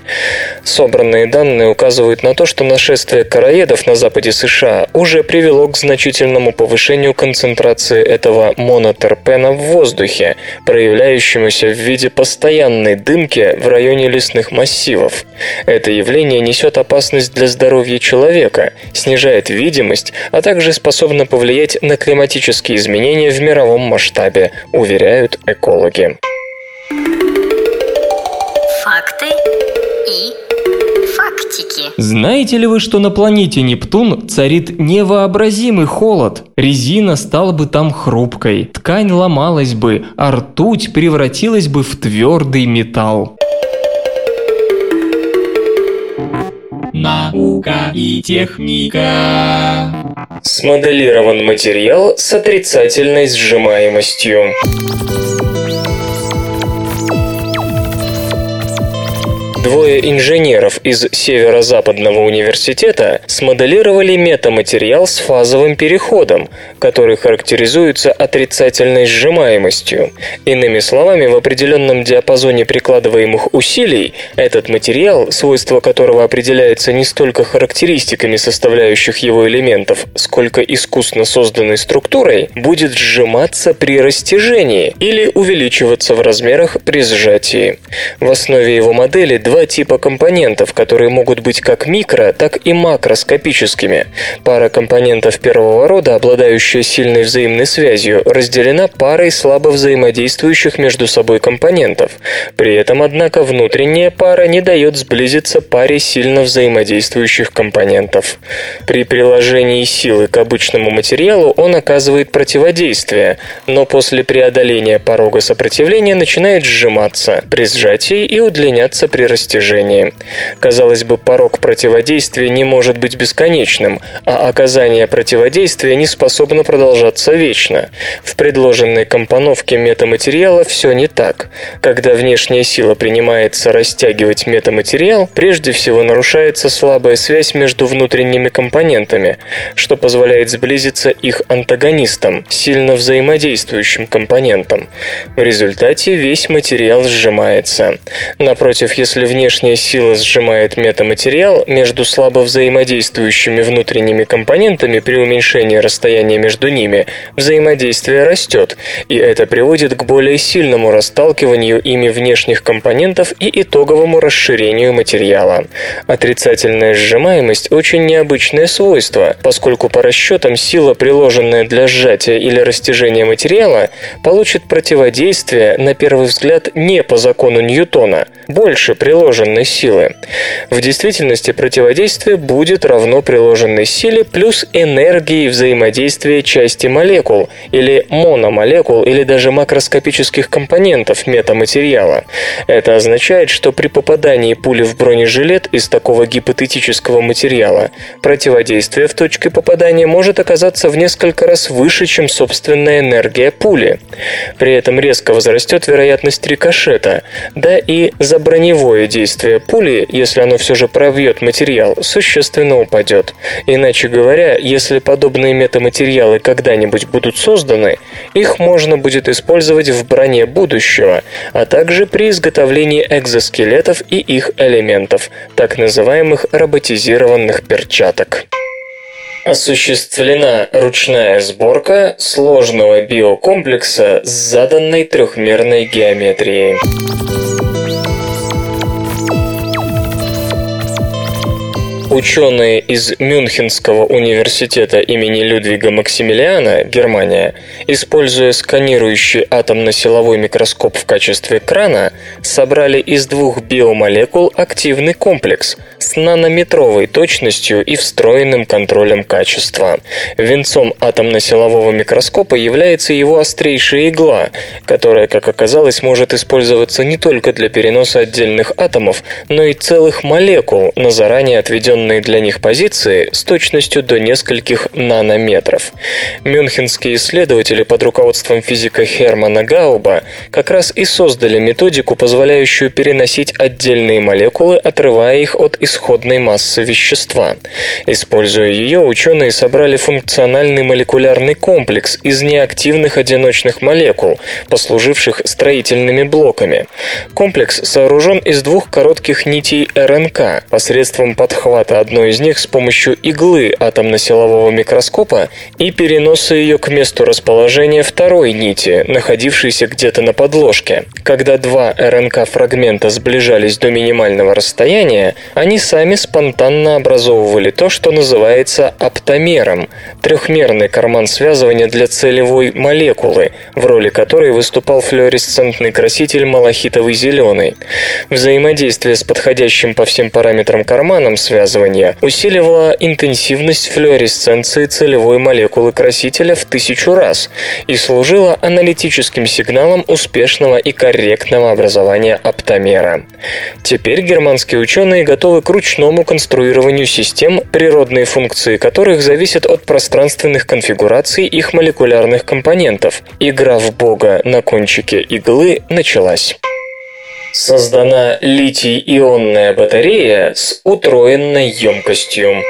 Собранные данные указывают на то, что нашествие короедов на западе США уже привело к значительному повышению концентрации этого монотерпена в воздухе, проявляющемуся в виде постоянной дымки в районе лесов лесных массивов. Это явление несет опасность для здоровья человека, снижает видимость, а также способно повлиять на климатические изменения в мировом масштабе, уверяют экологи. Факты и фактики. Знаете ли вы, что на планете Нептун царит невообразимый холод? Резина стала бы там хрупкой, ткань ломалась бы, а ртуть превратилась бы в твердый металл. Наука и техника. Смоделирован материал с отрицательной сжимаемостью. Двое инженеров из Северо-Западного университета смоделировали метаматериал с фазовым переходом, который характеризуется отрицательной сжимаемостью. Иными словами, в определенном диапазоне прикладываемых усилий этот материал, свойство которого определяется не столько характеристиками составляющих его элементов, сколько искусно созданной структурой, будет сжиматься при растяжении или увеличиваться в размерах при сжатии. В основе его модели два два типа компонентов, которые могут быть как микро, так и макроскопическими. Пара компонентов первого рода, обладающая сильной взаимной связью, разделена парой слабо взаимодействующих между собой компонентов. При этом, однако, внутренняя пара не дает сблизиться паре сильно взаимодействующих компонентов. При приложении силы к обычному материалу он оказывает противодействие, но после преодоления порога сопротивления начинает сжиматься при сжатии и удлиняться при растяжении. Казалось бы, порог противодействия не может быть бесконечным, а оказание противодействия не способно продолжаться вечно. В предложенной компоновке метаматериала все не так. Когда внешняя сила принимается растягивать метаматериал, прежде всего нарушается слабая связь между внутренними компонентами, что позволяет сблизиться их антагонистам, сильно взаимодействующим компонентам. В результате весь материал сжимается. Напротив, если внешняя сила сжимает метаматериал, между слабо взаимодействующими внутренними компонентами при уменьшении расстояния между ними взаимодействие растет, и это приводит к более сильному расталкиванию ими внешних компонентов и итоговому расширению материала. Отрицательная сжимаемость – очень необычное свойство, поскольку по расчетам сила, приложенная для сжатия или растяжения материала, получит противодействие, на первый взгляд, не по закону Ньютона, больше приложенной силы. В действительности противодействие будет равно приложенной силе плюс энергии взаимодействия части молекул или мономолекул или даже макроскопических компонентов метаматериала. Это означает, что при попадании пули в бронежилет из такого гипотетического материала противодействие в точке попадания может оказаться в несколько раз выше, чем собственная энергия пули. При этом резко возрастет вероятность рикошета, да и за броневое действие пули, если оно все же пробьет материал, существенно упадет. Иначе говоря, если подобные метаматериалы когда-нибудь будут созданы, их можно будет использовать в броне будущего, а также при изготовлении экзоскелетов и их элементов, так называемых роботизированных перчаток осуществлена ручная сборка сложного биокомплекса с заданной трехмерной геометрией. Ученые из Мюнхенского университета имени Людвига Максимилиана, Германия, используя сканирующий атомно-силовой микроскоп в качестве крана, собрали из двух биомолекул активный комплекс с нанометровой точностью и встроенным контролем качества. Венцом атомно-силового микроскопа является его острейшая игла, которая, как оказалось, может использоваться не только для переноса отдельных атомов, но и целых молекул на заранее отведенном отведенные для них позиции с точностью до нескольких нанометров. Мюнхенские исследователи под руководством физика Хермана Гауба как раз и создали методику, позволяющую переносить отдельные молекулы, отрывая их от исходной массы вещества. Используя ее, ученые собрали функциональный молекулярный комплекс из неактивных одиночных молекул, послуживших строительными блоками. Комплекс сооружен из двух коротких нитей РНК посредством подхвата захвата одной из них с помощью иглы атомно-силового микроскопа и переноса ее к месту расположения второй нити, находившейся где-то на подложке. Когда два РНК-фрагмента сближались до минимального расстояния, они сами спонтанно образовывали то, что называется аптомером – трехмерный карман связывания для целевой молекулы, в роли которой выступал флуоресцентный краситель малахитовый зеленый. Взаимодействие с подходящим по всем параметрам карманом связывания связывания усиливала интенсивность флуоресценции целевой молекулы красителя в тысячу раз и служила аналитическим сигналом успешного и корректного образования оптомера. Теперь германские ученые готовы к ручному конструированию систем, природные функции которых зависят от пространственных конфигураций их молекулярных компонентов. Игра в бога на кончике иглы началась создана литий-ионная батарея с утроенной емкостью.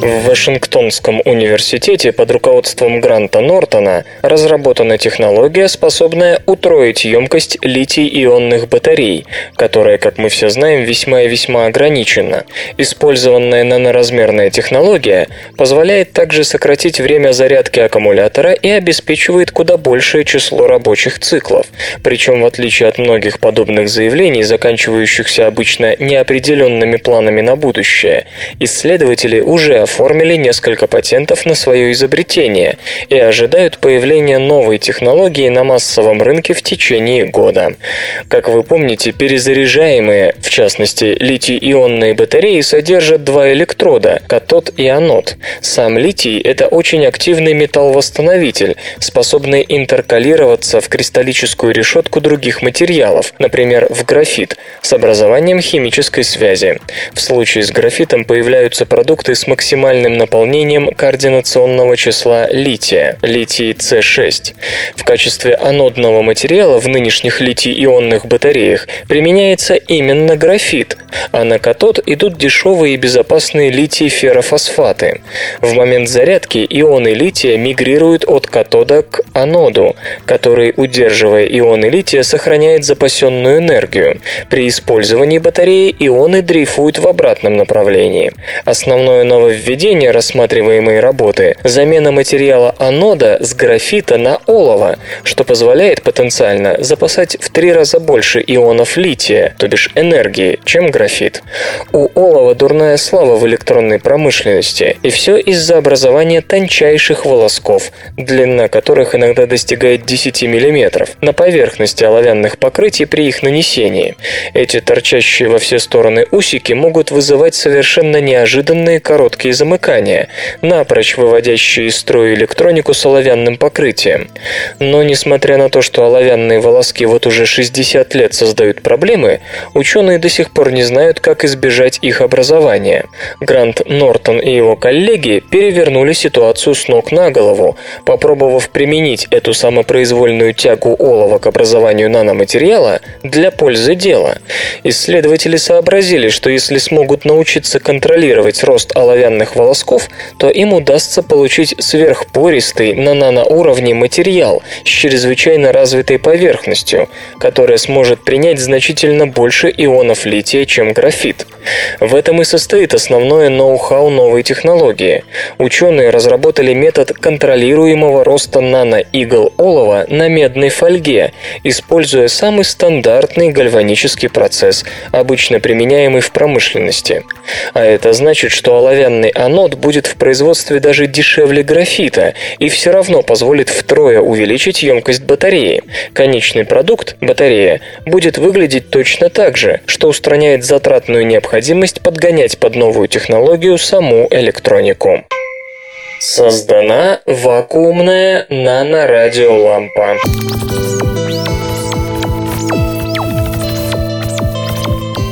В Вашингтонском университете под руководством Гранта Нортона разработана технология, способная утроить емкость литий-ионных батарей, которая, как мы все знаем, весьма и весьма ограничена. Использованная наноразмерная технология позволяет также сократить время зарядки аккумулятора и обеспечивает куда большее число рабочих циклов. Причем, в отличие от многих подобных заявлений, заканчивающихся обычно неопределенными планами на будущее, исследователи уже оформили несколько патентов на свое изобретение и ожидают появления новой технологии на массовом рынке в течение года. Как вы помните, перезаряжаемые, в частности литий-ионные батареи, содержат два электрода – катод и анод. Сам литий – это очень активный металл-восстановитель, способный интеркалироваться в кристаллическую решетку других материалов, например, в графит, с образованием химической связи. В случае с графитом появляются продукты с максимальным наполнением координационного числа лития – литий С6. В качестве анодного материала в нынешних литий-ионных батареях применяется именно графит, а на катод идут дешевые и безопасные литий-феррофосфаты. В момент зарядки ионы лития мигрируют от катода к аноду, который, удерживая ионы лития, сохраняет запасенную энергию. При использовании батареи ионы дрейфуют в обратном направлении. Основное нововведение рассматриваемой работы – замена материала анода с графита на олово, что позволяет потенциально запасать в три раза больше ионов лития, то бишь энергии, чем графит. У олова дурная слава в электронной промышленности, и все из-за образования тончайших волосков, длина которых иногда достигает 10 мм, на поверхности оловянных покрытий при их нанесении. Эти торчащие во все стороны усики могут вызывать совершенно неожиданные короткие замыкания, напрочь выводящие из строя электронику с оловянным покрытием. Но несмотря на то, что оловянные волоски вот уже 60 лет создают проблемы, ученые до сих пор не знают, как избежать их образования. Грант Нортон и его коллеги перевернули ситуацию с ног на голову, попробовав применить эту самопроизвольную тягу олова к образованию наноматериала для пользы дела. Исследователи сообразили, что если смогут научиться контролировать рост оловянных волосков, то им удастся получить сверхпористый на наноуровне материал с чрезвычайно развитой поверхностью, которая сможет принять значительно больше ионов лития, чем графит. В этом и состоит основное ноу-хау новой технологии. Ученые разработали метод контролируемого роста наноигл олова на медной фольге, используя самый стандартный гальванический процесс, обычно применяемый в промышленности. А это значит, что оловянный анод будет в производстве даже дешевле графита и все равно позволит втрое увеличить емкость батареи. Конечный продукт, батарея, будет выглядеть точно так же, что устраняет затратную необходимость подгонять под новую технологию саму электронику. Создана вакуумная нанорадиолампа.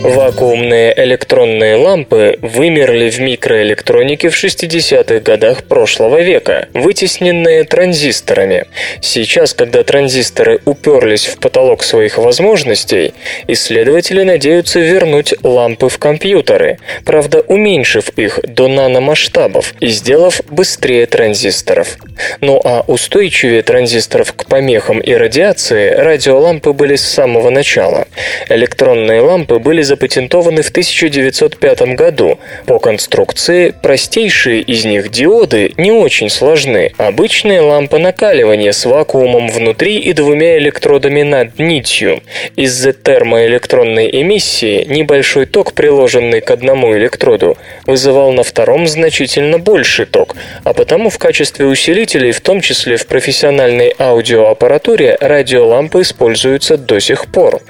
Вакуумные электронные лампы вымерли в микроэлектронике в 60-х годах прошлого века, вытесненные транзисторами. Сейчас, когда транзисторы уперлись в потолок своих возможностей, исследователи надеются вернуть лампы в компьютеры, правда уменьшив их до наномасштабов и сделав быстрее транзисторов. Ну а устойчивее транзисторов к помехам и радиации радиолампы были с самого начала. Электронные лампы были запатентованы в 1905 году. По конструкции простейшие из них диоды не очень сложны. Обычная лампа накаливания с вакуумом внутри и двумя электродами над нитью. Из-за термоэлектронной эмиссии небольшой ток, приложенный к одному электроду, вызывал на втором значительно больший ток, а потому в качестве усилителей, в том числе в профессиональной аудиоаппаратуре, радиолампы используются до сих пор.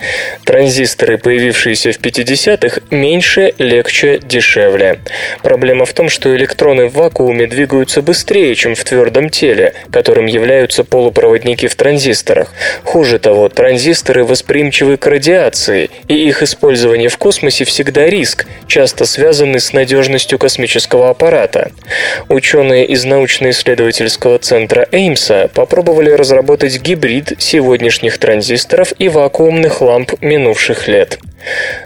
Транзисторы, появившиеся в 50-х, меньше, легче, дешевле. Проблема в том, что электроны в вакууме двигаются быстрее, чем в твердом теле, которым являются полупроводники в транзисторах. Хуже того, транзисторы восприимчивы к радиации, и их использование в космосе всегда риск, часто связанный с надежностью космического аппарата. Ученые из научно-исследовательского центра Эймса попробовали разработать гибрид сегодняшних транзисторов и вакуумных ламп минувших лет.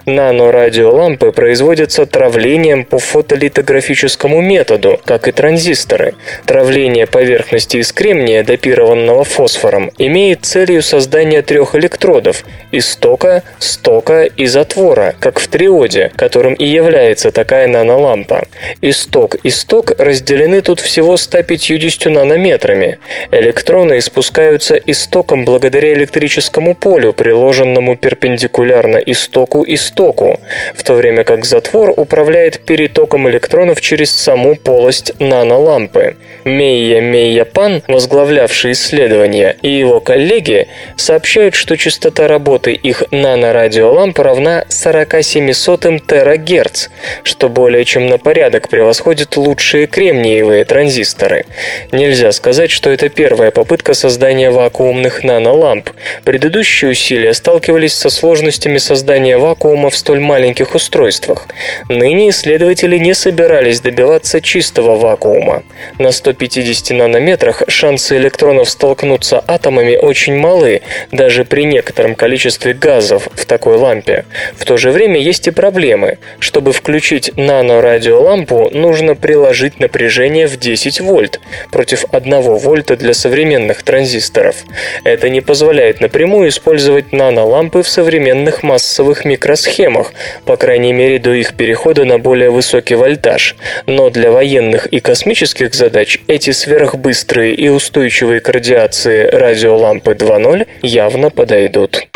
Нанорадиолампы производятся травлением по фотолитографическому методу, как и транзисторы. Травление поверхности из кремния, допированного фосфором, имеет целью создания трех электродов – истока, стока и затвора, как в триоде, которым и является такая нанолампа. Исток и сток разделены тут всего 150 нанометрами. Электроны испускаются истоком благодаря электрическому полю, приложенному перпендикулярно истоку току истоку, в то время как затвор управляет перетоком электронов через саму полость нанолампы. Мейя Мейя Пан, возглавлявший исследование, и его коллеги сообщают, что частота работы их нанорадиоламп равна 47 терагерц, что более чем на порядок превосходит лучшие кремниевые транзисторы. Нельзя сказать, что это первая попытка создания вакуумных наноламп. Предыдущие усилия сталкивались со сложностями создания вакуума в столь маленьких устройствах. Ныне исследователи не собирались добиваться чистого вакуума. На 150 нанометрах шансы электронов столкнуться атомами очень малы, даже при некотором количестве газов в такой лампе. В то же время есть и проблемы. Чтобы включить нанорадиолампу, нужно приложить напряжение в 10 вольт против 1 вольта для современных транзисторов. Это не позволяет напрямую использовать нанолампы в современных массовых микросхемах, по крайней мере до их перехода на более высокий вольтаж. Но для военных и космических задач эти сверхбыстрые и устойчивые к радиации радиолампы 2.0 явно подойдут.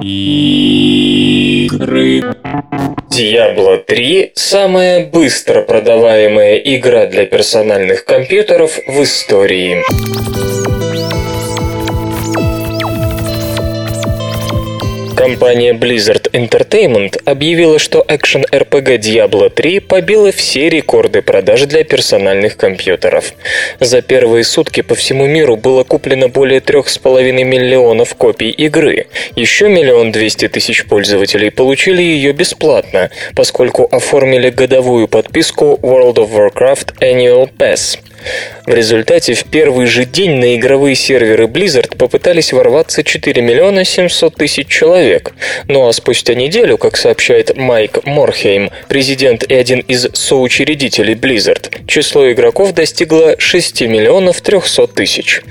Игры. Diablo 3 – самая быстро продаваемая игра для персональных компьютеров в истории. Компания Blizzard Entertainment объявила, что экшен-РПГ Diablo 3 побила все рекорды продаж для персональных компьютеров. За первые сутки по всему миру было куплено более 3,5 миллионов копий игры. Еще миллион двести тысяч пользователей получили ее бесплатно, поскольку оформили годовую подписку World of Warcraft Annual Pass. В результате в первый же день на игровые серверы Blizzard попытались ворваться 4 миллиона 700 тысяч человек. Ну а спустя неделю, как сообщает Майк Морхейм, президент и один из соучредителей Blizzard, число игроков достигло 6 миллионов 300 тысяч.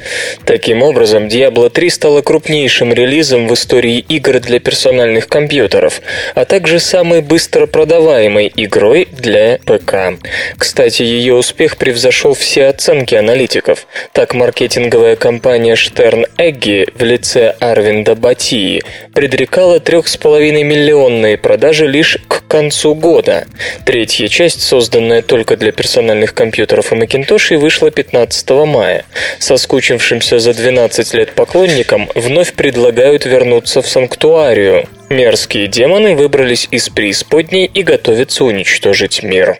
Таким образом, Diablo 3 стала крупнейшим релизом в истории игр для персональных компьютеров, а также самой быстро продаваемой игрой для ПК. Кстати, ее успех превзошел все оценки аналитиков. Так, маркетинговая компания Stern Eggy в лице Арвинда Батии предрекала 3,5 миллионные продажи лишь к концу года. Третья часть, созданная только для персональных компьютеров и Macintosh, вышла 15 мая. Соскучившимся за 12 лет поклонникам вновь предлагают вернуться в Санктуарию. Мерзкие демоны выбрались из преисподней и готовятся уничтожить мир.